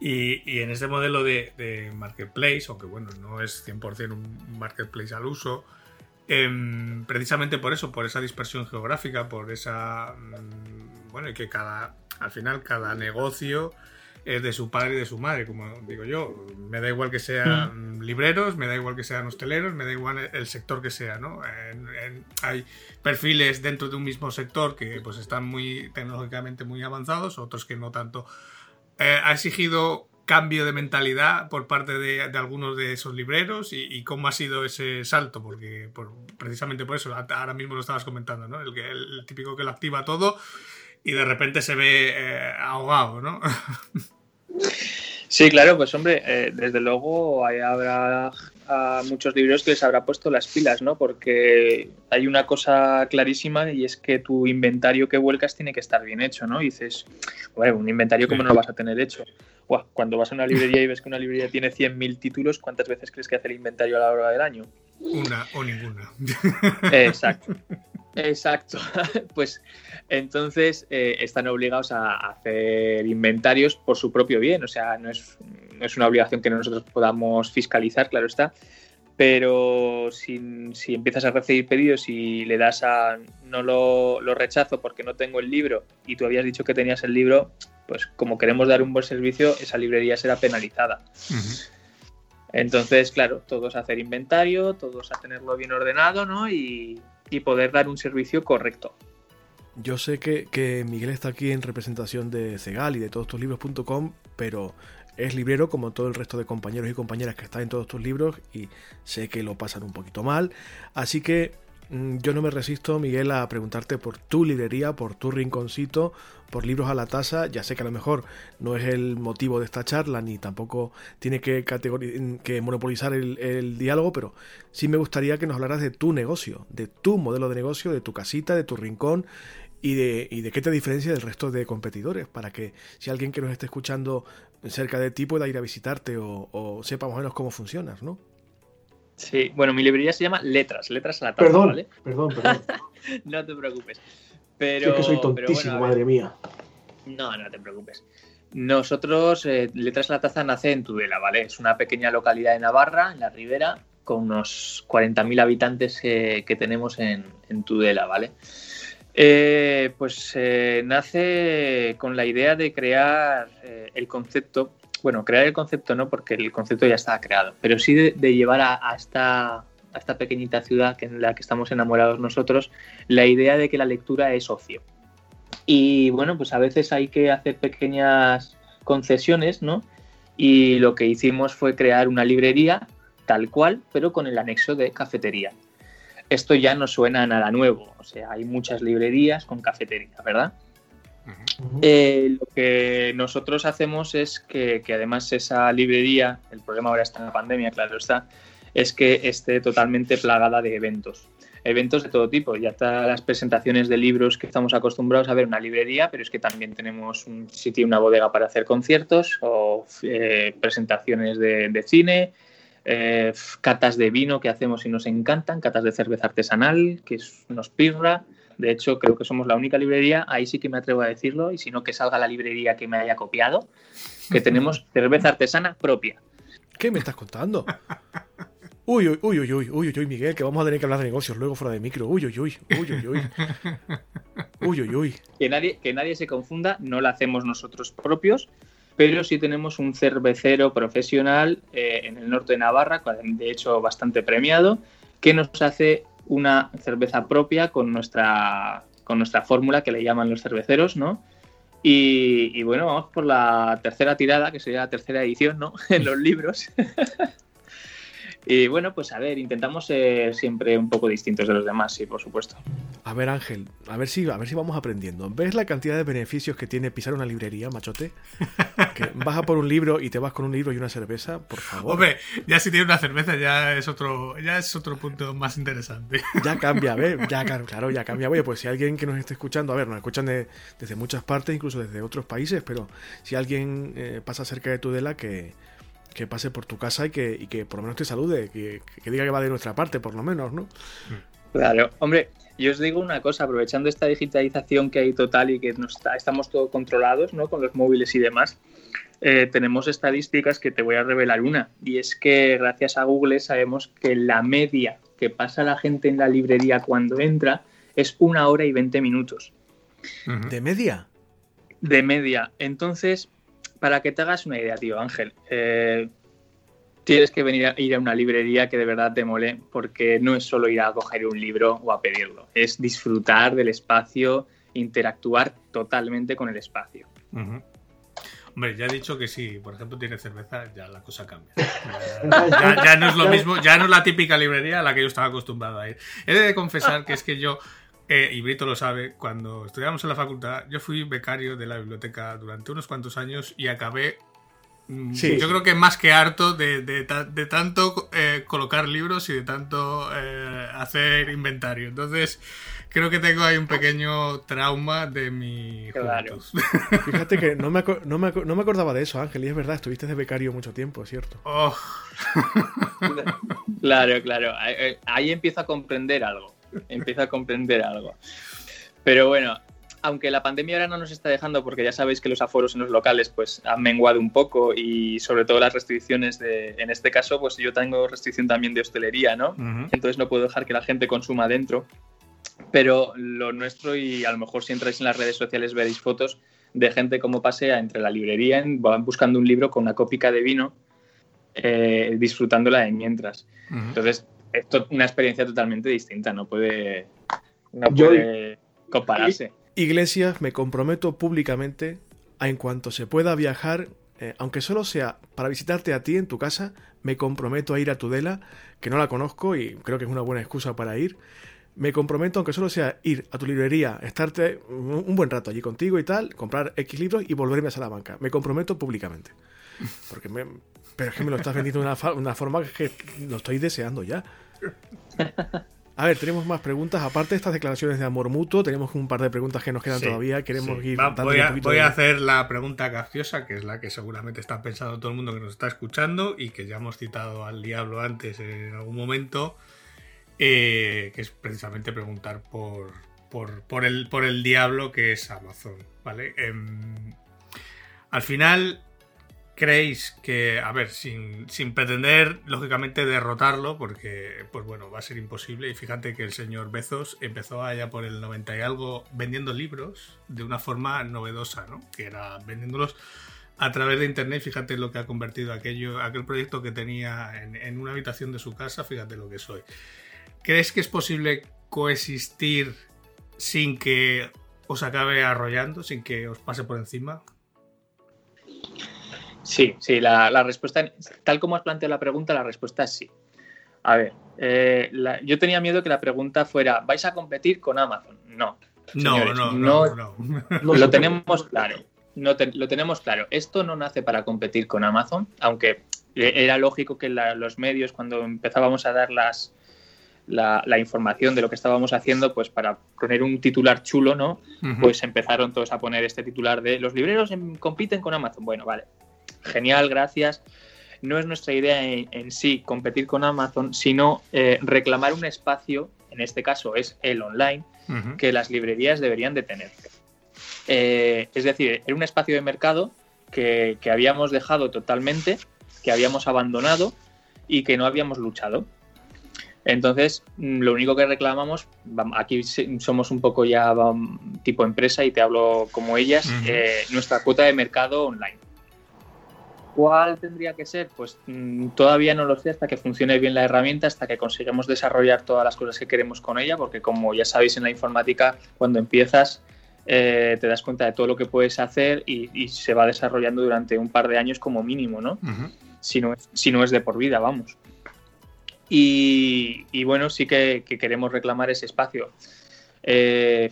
Y, en este modelo de, marketplace, aunque bueno, no es 100% un marketplace al uso, em, precisamente por eso, por esa dispersión geográfica, por esa... Mm, bueno, y que cada, al final cada negocio es de su padre y de su madre, como digo yo. Me da igual que sean mm. libreros, me da igual que sean hosteleros, me da igual el sector que sea, ¿no? hay perfiles dentro de un mismo sector que pues están muy tecnológicamente muy avanzados, otros que no tanto. Eh, ha exigido cambio de mentalidad por parte de, algunos de esos libreros y, cómo ha sido ese salto, porque precisamente por eso, ahora mismo lo estabas comentando, ¿no? El, el típico que lo activa todo y de repente se ve eh, ahogado, ¿no? Sí, claro, pues hombre, eh, desde luego hay, habrá muchos libros que les habrá puesto las pilas, ¿no? Porque hay una cosa clarísima y es que tu inventario que vuelcas tiene que estar bien hecho, ¿no? Y dices, bueno, un inventario cómo no lo vas a tener hecho. cuando vas a una librería y ves que una librería tiene 100.000 títulos, ¿cuántas veces crees que hace el inventario a la hora del año? Una o ninguna. Exacto. Exacto. pues entonces eh, están obligados a hacer inventarios por su propio bien. O sea, no es, no es una obligación que nosotros podamos fiscalizar, claro está. Pero si, empiezas a recibir pedidos y le das a no lo, rechazo porque no tengo el libro y tú habías dicho que tenías el libro, pues como queremos dar un buen servicio, esa librería será penalizada. Entonces, claro, todos a hacer inventario, todos a tenerlo bien ordenado, ¿no? Y, y poder dar un servicio correcto. Yo sé que, Miguel está aquí en representación de Cegal y de todos tus libros.com, pero es librero como todo el resto de compañeros y compañeras que están en todos tus libros y sé que lo pasan un poquito mal. Así que yo no me resisto, Miguel, a preguntarte por tu librería, por tu rinconcito, por libros a la tasa. Ya sé que a lo mejor no es el motivo de esta charla, ni tampoco tiene que, que monopolizar el, diálogo, pero sí me gustaría que nos hablaras de tu negocio, de tu modelo de negocio, de tu casita, de tu rincón. Y de, y de qué te diferencia del resto de competidores, para que si alguien que nos esté escuchando cerca de ti pueda ir a visitarte o, o sepa más o menos cómo funcionas, ¿no? Sí, bueno, mi librería se llama Letras, Letras a la taza, perdón, ¿vale? Perdón, perdón. no te preocupes. Pero, que soy tontísimo, madre mía. No, no te preocupes. Nosotros, eh, Letras a la Taza nace en Tudela, ¿vale? Es una pequeña localidad de Navarra, en la ribera, con unos 40.000 habitantes que tenemos en, Tudela, ¿vale? Eh, pues eh, nace con la idea de crear el concepto bueno, crear el concepto no, porque el concepto ya estaba creado, pero sí de, llevar a, esta, esta pequeñita ciudad en la que estamos enamorados nosotros la idea de que la lectura es ocio. Y bueno, pues a veces hay que hacer pequeñas concesiones, ¿no? Y lo que hicimos fue crear una librería tal cual, pero con el anexo de cafetería. Esto ya no suena a nada nuevo, o sea, hay muchas librerías con cafetería, ¿verdad? Eh, lo que nosotros hacemos es que, además esa librería, el problema ahora está en la pandemia, claro está, es que esté totalmente plagada de eventos. Eventos de todo tipo, ya está las presentaciones de libros que estamos acostumbrados a ver en una librería, pero es que también tenemos un sitio, una bodega para hacer conciertos o eh, presentaciones de, cine, eh, catas de vino que hacemos y nos encantan, catas de cerveza artesanal, que nos pirra, de hecho, creo que somos la única librería, ahí sí que me atrevo a decirlo, y si no, que salga la librería que me haya copiado, que tenemos cerveza artesana propia. ¿Qué me estás contando? Uy, uy, uy, uy, uy, uy, uy, Miguel, que vamos a tener que hablar de negocios luego fuera de micro. Uy, uy, uy, uy, uy, uy. Uy, uy, uy. Que nadie, que nadie se confunda, no la hacemos nosotros propios, pero sí tenemos un cervecero profesional eh, en el norte de Navarra, de hecho bastante premiado, que nos hace una cerveza propia con nuestra, con nuestra fórmula que le llaman los cerveceros, ¿no? Y, bueno, vamos por la tercera tirada, que sería la tercera edición, ¿no? en los libros. Y bueno, pues a ver, intentamos ser siempre un poco distintos de los demás, sí, por supuesto. A ver, Ángel, a ver si, a ver si vamos aprendiendo. ¿Ves la cantidad de beneficios que tiene pisar una librería, machote? Que vas a por un libro y te vas con un libro y una cerveza, por favor. Hombre, ya si tienes una cerveza ya es otro, ya es otro punto más interesante. Ya cambia, ¿ves? Ya, claro, ya cambia. Oye, pues si alguien que nos esté escuchando, a ver, nos escuchan desde muchas partes, incluso desde otros países, pero si alguien eh, pasa cerca de Tudela, que que pase por tu casa y que, y que por lo menos te salude, que, diga que va de nuestra parte, por lo menos, ¿no? Claro, hombre, yo os digo una cosa, aprovechando esta digitalización que hay total y que nos estamos todos controlados, ¿no? Con los móviles y demás, eh, tenemos estadísticas que te voy a revelar una, y es que gracias a Google sabemos que la media que pasa la gente en la librería cuando entra es una hora y veinte minutos. ¿De media? De media. Entonces, para que te hagas una idea, tío Ángel, eh, tienes que venir a ir a una librería que de verdad te mole, porque no es solo ir a coger un libro o a pedirlo, es disfrutar del espacio, interactuar totalmente con el espacio. Hombre, ya he dicho que si, por ejemplo, tiene cerveza, ya la cosa cambia. Ya, no es lo mismo, ya no es la típica librería a la que yo estaba acostumbrado a ir. He de confesar que es que yo eh, y Brito lo sabe, cuando estudiamos en la facultad, yo fui becario de la biblioteca durante unos cuantos años y acabé, mm, yo creo que más que harto de, de, tanto eh, colocar libros y de tanto eh, hacer inventario. Entonces, creo que tengo ahí un pequeño trauma de mi claro. Fíjate que no me, no, me, no me, acordaba de eso, Ángel, y es verdad, estuviste de becario mucho tiempo, ¿cierto? Oh. claro, claro, ahí empiezo a comprender algo empieza a comprender algo. Pero bueno, aunque la pandemia ahora no nos está dejando, porque ya sabéis que los aforos en los locales pues han menguado un poco y sobre todo las restricciones de, en este caso, pues yo tengo restricción también de hostelería, ¿no? Entonces no puedo dejar que la gente consuma dentro. Pero lo nuestro, y a lo mejor si entráis en las redes sociales veréis fotos de gente como pasea entre la librería, van buscando un libro con una copica de vino, eh, disfrutándola de mientras. Entonces, es una experiencia totalmente distinta, no puede, no puede compararse. Iglesias, me comprometo públicamente a en cuanto se pueda viajar, eh, aunque solo sea para visitarte a ti en tu casa, me comprometo a ir a Tudela, que no la conozco y creo que es una buena excusa para ir. Me comprometo, aunque solo sea ir a tu librería, estarte un buen rato allí contigo y tal, comprar X libros y volverme a Salamanca. Me comprometo públicamente. Porque me, pero es que me lo estás vendiendo de una, una forma que lo estoy deseando ya. A ver, tenemos más preguntas. Aparte de estas declaraciones de amor mutuo, tenemos un par de preguntas que nos quedan todavía. Queremos ir. voy a, voy a hacer la pregunta capciosa, que es la que seguramente está pensando todo el mundo que nos está escuchando y que ya hemos citado al diablo antes en algún momento, eh, que es precisamente preguntar por, por, por, el, por el diablo que es Amazon. ¿Vale? Em, al final, creéis que, a ver, sin, pretender, lógicamente, derrotarlo, porque, pues bueno, va a ser imposible. Y fíjate que el señor Bezos empezó allá por el 90 y algo vendiendo libros de una forma novedosa, ¿no? Que era vendiéndolos a través de internet. Fíjate lo que ha convertido aquel proyecto que tenía en, en una habitación de su casa, fíjate lo que soy. ¿Crees que es posible coexistir sin que os acabe arrollando, sin que os pase por encima? Sí, sí, la, respuesta, tal como has planteado la pregunta, la respuesta es sí. A ver, eh, yo tenía miedo que la pregunta fuera, ¿vais a competir con Amazon? No, No, no, no, no, Lo tenemos claro. No lo tenemos claro. Esto no nace para competir con Amazon, aunque era lógico que los medios, cuando empezábamos a dar las, la, información de lo que estábamos haciendo, pues para poner un titular chulo, ¿no? Pues empezaron todos a poner este titular de los libreros compiten con Amazon. Bueno, vale. Genial, gracias. No es nuestra idea en, sí competir con Amazon, sino eh, reclamar un espacio, en este caso es el online, que las librerías deberían de tener. Eh, es decir, era un espacio de mercado que, que habíamos dejado totalmente, que habíamos abandonado y que no habíamos luchado. Entonces, mm, lo único que reclamamos, aquí somos un poco ya tipo empresa y te hablo como ellas, eh, nuestra cuota de mercado online. ¿Cuál tendría que ser? Pues mm, todavía no lo sé hasta que funcione bien la herramienta, hasta que consigamos desarrollar todas las cosas que queremos con ella, porque como ya sabéis en la informática, cuando empiezas eh, te das cuenta de todo lo que puedes hacer y, se va desarrollando durante un par de años como mínimo, ¿no? si, no es, si no es de por vida, vamos. Y, bueno, sí que, queremos reclamar ese espacio. Eh,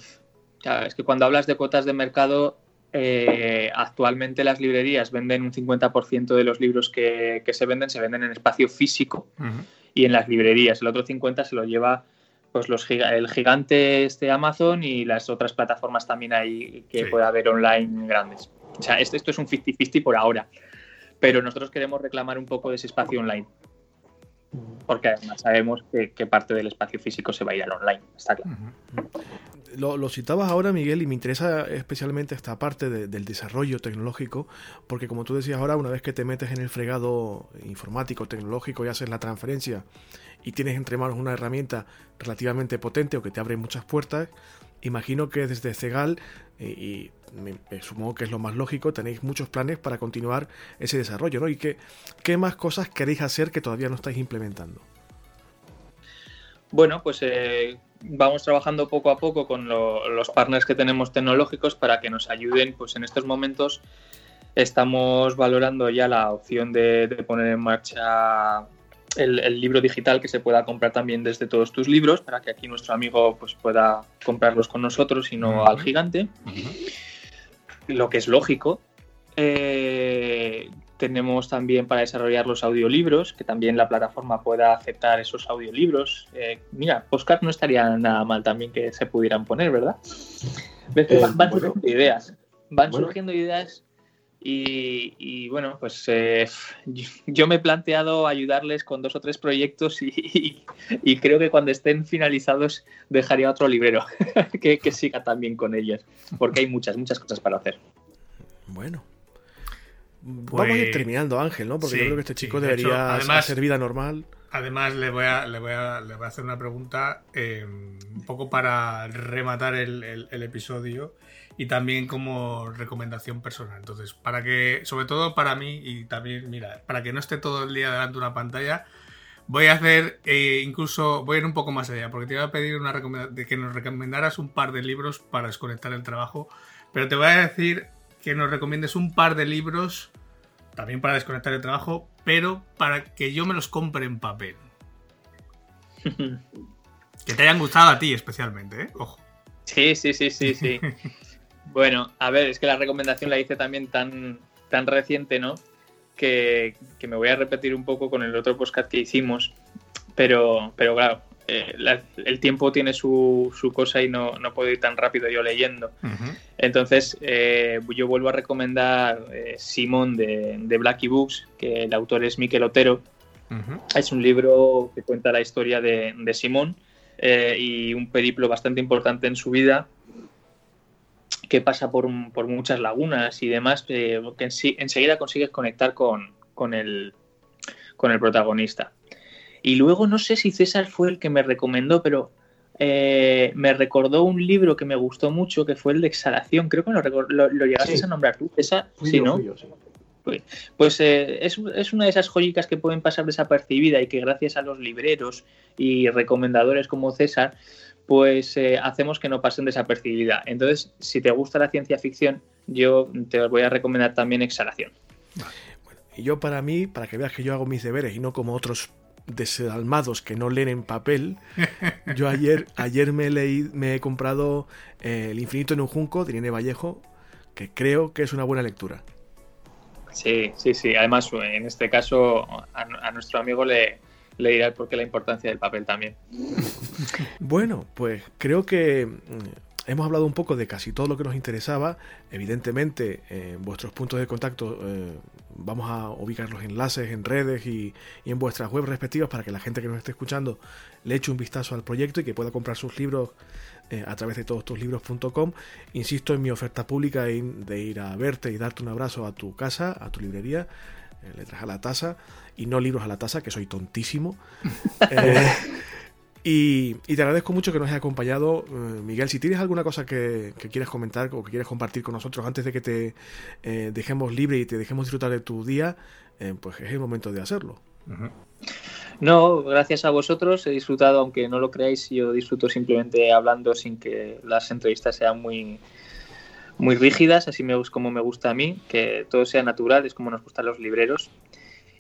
es que cuando hablas de cuotas de mercado, eh, actualmente las librerías venden un 50% de los libros que, se venden, se venden en espacio físico y en las librerías. El otro 50% se lo lleva pues los el gigante este Amazon y las otras plataformas también hay que puede haber online grandes. O sea, esto, esto es un 50-50 por ahora. Pero nosotros queremos reclamar un poco de ese espacio online porque además sabemos que, parte del espacio físico se va a ir al online, está claro. Lo, citabas ahora, Miguel, y me interesa especialmente esta parte del desarrollo tecnológico, porque como tú decías ahora, una vez que te metes en el fregado informático, tecnológico y haces la transferencia y tienes entre manos una herramienta relativamente potente o que te abre muchas puertas, imagino que desde Cegal, eh, y me, supongo que es lo más lógico, tenéis muchos planes para continuar ese desarrollo, ¿no? ¿Y qué, qué más cosas queréis hacer que todavía no estáis implementando? Bueno, pues eh, vamos trabajando poco a poco con los partners que tenemos tecnológicos para que nos ayuden, pues en estos momentos estamos valorando ya la opción de poner en marcha el, libro digital que se pueda comprar también desde todos tus libros para que aquí nuestro amigo pues, pueda comprarlos con nosotros y no al gigante. Lo que es lógico. Eh, tenemos también para desarrollar los audiolibros, que también la plataforma pueda aceptar esos audiolibros. Eh, mira, Postcard no estaría nada mal también que se pudieran poner, ¿verdad? Eh, van, surgiendo ideas. Van surgiendo ideas y, bueno, pues eh, yo me he planteado ayudarles con dos o tres proyectos y, creo que cuando estén finalizados dejaría otro librero que, siga también con ellos, porque hay muchas, muchas cosas para hacer. Bueno. Vamos a ir pues, terminando, Ángel, ¿no? Porque yo creo que este chico debería hacer vida normal. Además, le voy a, le voy a, le voy a hacer una pregunta eh, un poco para rematar el episodio y también como recomendación personal. Entonces, para que, sobre todo para mí y también, mira, para que no esté todo el día delante de una pantalla, voy a hacer, eh, incluso, voy a ir un poco más allá, porque te voy a pedir una de que nos recomendaras un par de libros para desconectar el trabajo, pero te voy a decir que nos recomiendes un par de libros también para desconectar el trabajo, pero para que yo me los compre en papel. que te hayan gustado a ti especialmente, ¿eh? Ojo. Sí, sí, sí, sí, sí. Bueno, a ver, es que la recomendación la hice también tan, tan reciente, ¿no? Que, me voy a repetir un poco con el otro podcast que hicimos, pero, pero claro, eh, el tiempo tiene su, su cosa y no, no, puedo ir tan rápido yo leyendo. Entonces, eh, yo vuelvo a recomendar eh, Simón de, de Blacky Books, que el autor es Miquel Otero. Es un libro que cuenta la historia de, de Simón y un periplo bastante importante en su vida que pasa por, por muchas lagunas y demás, que enseguida consigues conectar con, con, el, con el protagonista. Y luego no sé si César fue el que me recomendó, pero eh, me recordó un libro que me gustó mucho, que fue el de Exhalación. Creo que lo, lo, llegaste a nombrar tú, César. sí, ¿no? Pues, pues eh, es, es, una de esas joyicas que pueden pasar desapercibida y que gracias a los libreros y recomendadores como César, pues eh, hacemos que no pasen desapercibida. Entonces, si te gusta la ciencia ficción, yo te voy a recomendar también Exhalación. y yo para mí, para que veas que yo hago mis deberes y no como otros desalmados que no leen en papel, yo ayer, ayer me, leí, me he comprado eh, El infinito en un junco de Irene Vallejo, que creo que es una buena lectura. Sí, sí, sí. Además, en este caso, a, nuestro amigo le, le dirá el porqué la importancia del papel también. bueno, pues creo que hemos hablado un poco de casi todo lo que nos interesaba. Evidentemente, en vuestros puntos de contacto eh, vamos a ubicar los enlaces en redes y, y, en vuestras webs respectivas para que la gente que nos esté escuchando le eche un vistazo al proyecto y que pueda comprar sus libros eh, a través de todos tus libros.com. Insisto en mi oferta pública de ir a verte y darte un abrazo a tu casa, a tu librería, eh, letras a la taza y no libros a la taza, que soy tontísimo. Eh, y, te agradezco mucho que nos hayas acompañado. Miguel, si tienes alguna cosa que, quieras comentar o que quieras compartir con nosotros antes de que te dejemos libre y te dejemos disfrutar de tu día, pues es el momento de hacerlo. No, gracias a vosotros he disfrutado, aunque no lo creáis, yo disfruto simplemente hablando sin que las entrevistas sean muy, muy rígidas, así me, como me gusta a mí, que todo sea natural, es como nos gustan los libreros.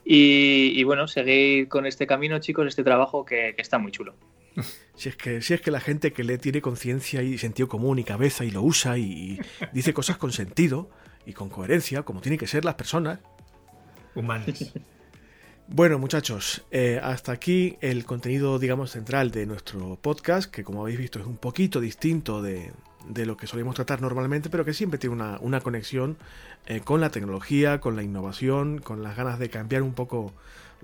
Y, bueno, seguir con este camino, chicos, este trabajo que, está muy chulo. Si es, que, si es que la gente que le tiene conciencia y sentido común y cabeza y lo usa y dice cosas con sentido y con coherencia, como tienen que ser las personas. Humanas. Bueno, muchachos, eh, hasta aquí el contenido, digamos, central de nuestro podcast, que como habéis visto es un poquito distinto de, lo que solemos tratar normalmente, pero que siempre tiene una, conexión eh, con la tecnología, con la innovación, con las ganas de cambiar un poco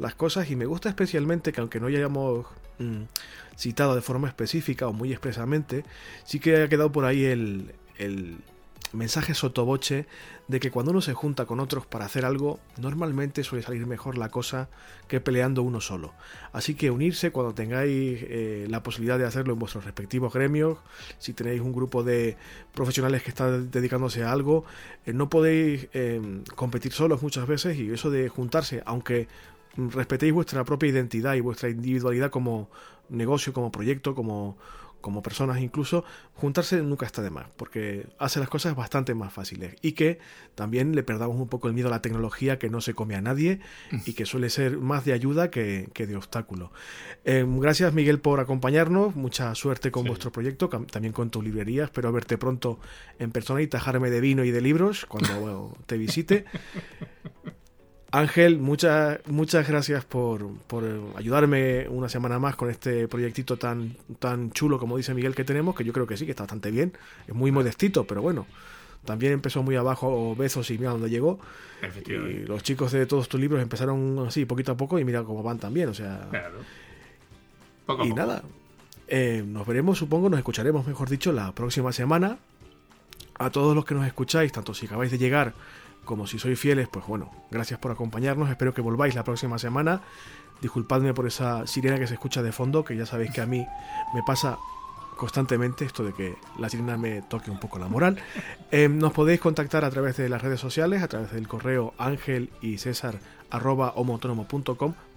las cosas. Y me gusta especialmente que aunque no hayamos mm, citado de forma específica o muy expresamente, sí que ha quedado por ahí el, mensaje sotoboche de que cuando uno se junta con otros para hacer algo, normalmente suele salir mejor la cosa que peleando uno solo. Así que unirse cuando tengáis eh, la posibilidad de hacerlo en vuestros respectivos gremios, si tenéis un grupo de profesionales que están dedicándose a algo, eh, no podéis eh, competir solos muchas veces y eso de juntarse, aunque respetéis vuestra propia identidad y vuestra individualidad como negocio, como proyecto, como como personas incluso, juntarse nunca está de más, porque hace las cosas bastante más fáciles. Y que también le perdamos un poco el miedo a la tecnología que no se come a nadie y que suele ser más de ayuda que, de obstáculo. Em, gracias Miguel por acompañarnos, mucha suerte con vuestro proyecto, también con tu librería, espero verte pronto en persona y tajarme de vino y de libros cuando te visite. Ángel, muchas, muchas gracias por, ayudarme una semana más con este proyectito tan, tan chulo como dice Miguel que tenemos, que yo creo que sí, que está bastante bien. Es muy modestito, pero bueno. También empezó muy abajo Bezos y mira dónde llegó. Y los chicos de todos tus libros empezaron así, poquito a poco, y mira cómo van también. O sea. y nada. Eh, nos veremos, supongo, nos escucharemos, mejor dicho, la próxima semana. A todos los que nos escucháis, tanto si acabáis de llegar como si sois fieles, pues bueno, gracias por acompañarnos. Espero que volváis la próxima semana. Disculpadme por esa sirena que se escucha de fondo, que ya sabéis que a mí me pasa constantemente esto de que la sirena me toque un poco la moral. Eh, nos podéis contactar a través de las redes sociales, a través del correo ángel y césar arroba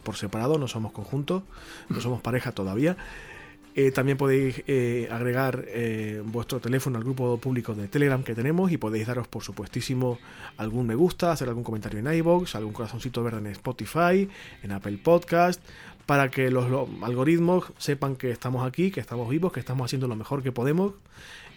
por separado, no somos conjuntos, no somos pareja todavía. Eh, también podéis eh, agregar eh, vuestro teléfono al grupo público de Telegram que tenemos y podéis daros, por supuestísimo, algún me gusta, hacer algún comentario en iBox, algún corazoncito verde en Spotify, en Apple Podcast, para que los algoritmos sepan que estamos aquí, que estamos vivos, que estamos haciendo lo mejor que podemos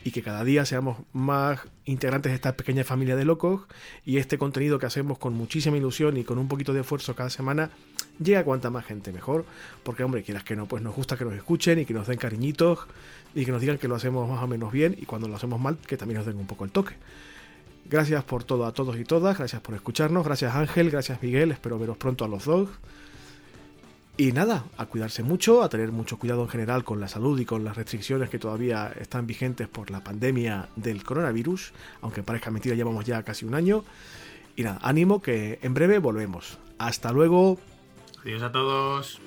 y que cada día seamos más integrantes de esta pequeña familia de locos. Y este contenido que hacemos con muchísima ilusión y con un poquito de esfuerzo cada semana llega a cuanta más gente mejor, porque hombre, quieras que no, pues nos gusta que nos escuchen y que nos den cariñitos y que nos digan que lo hacemos más o menos bien y cuando lo hacemos mal, que también nos den un poco el toque. Gracias por todo a todos y todas, gracias por escucharnos, gracias Ángel, gracias Miguel, espero veros pronto a los dos. Y nada, a cuidarse mucho, a tener mucho cuidado en general con la salud y con las restricciones que todavía están vigentes por la pandemia del coronavirus, aunque parezca mentira, llevamos ya casi un año. Y nada, ánimo que en breve volvemos. Hasta luego. Adiós a todos.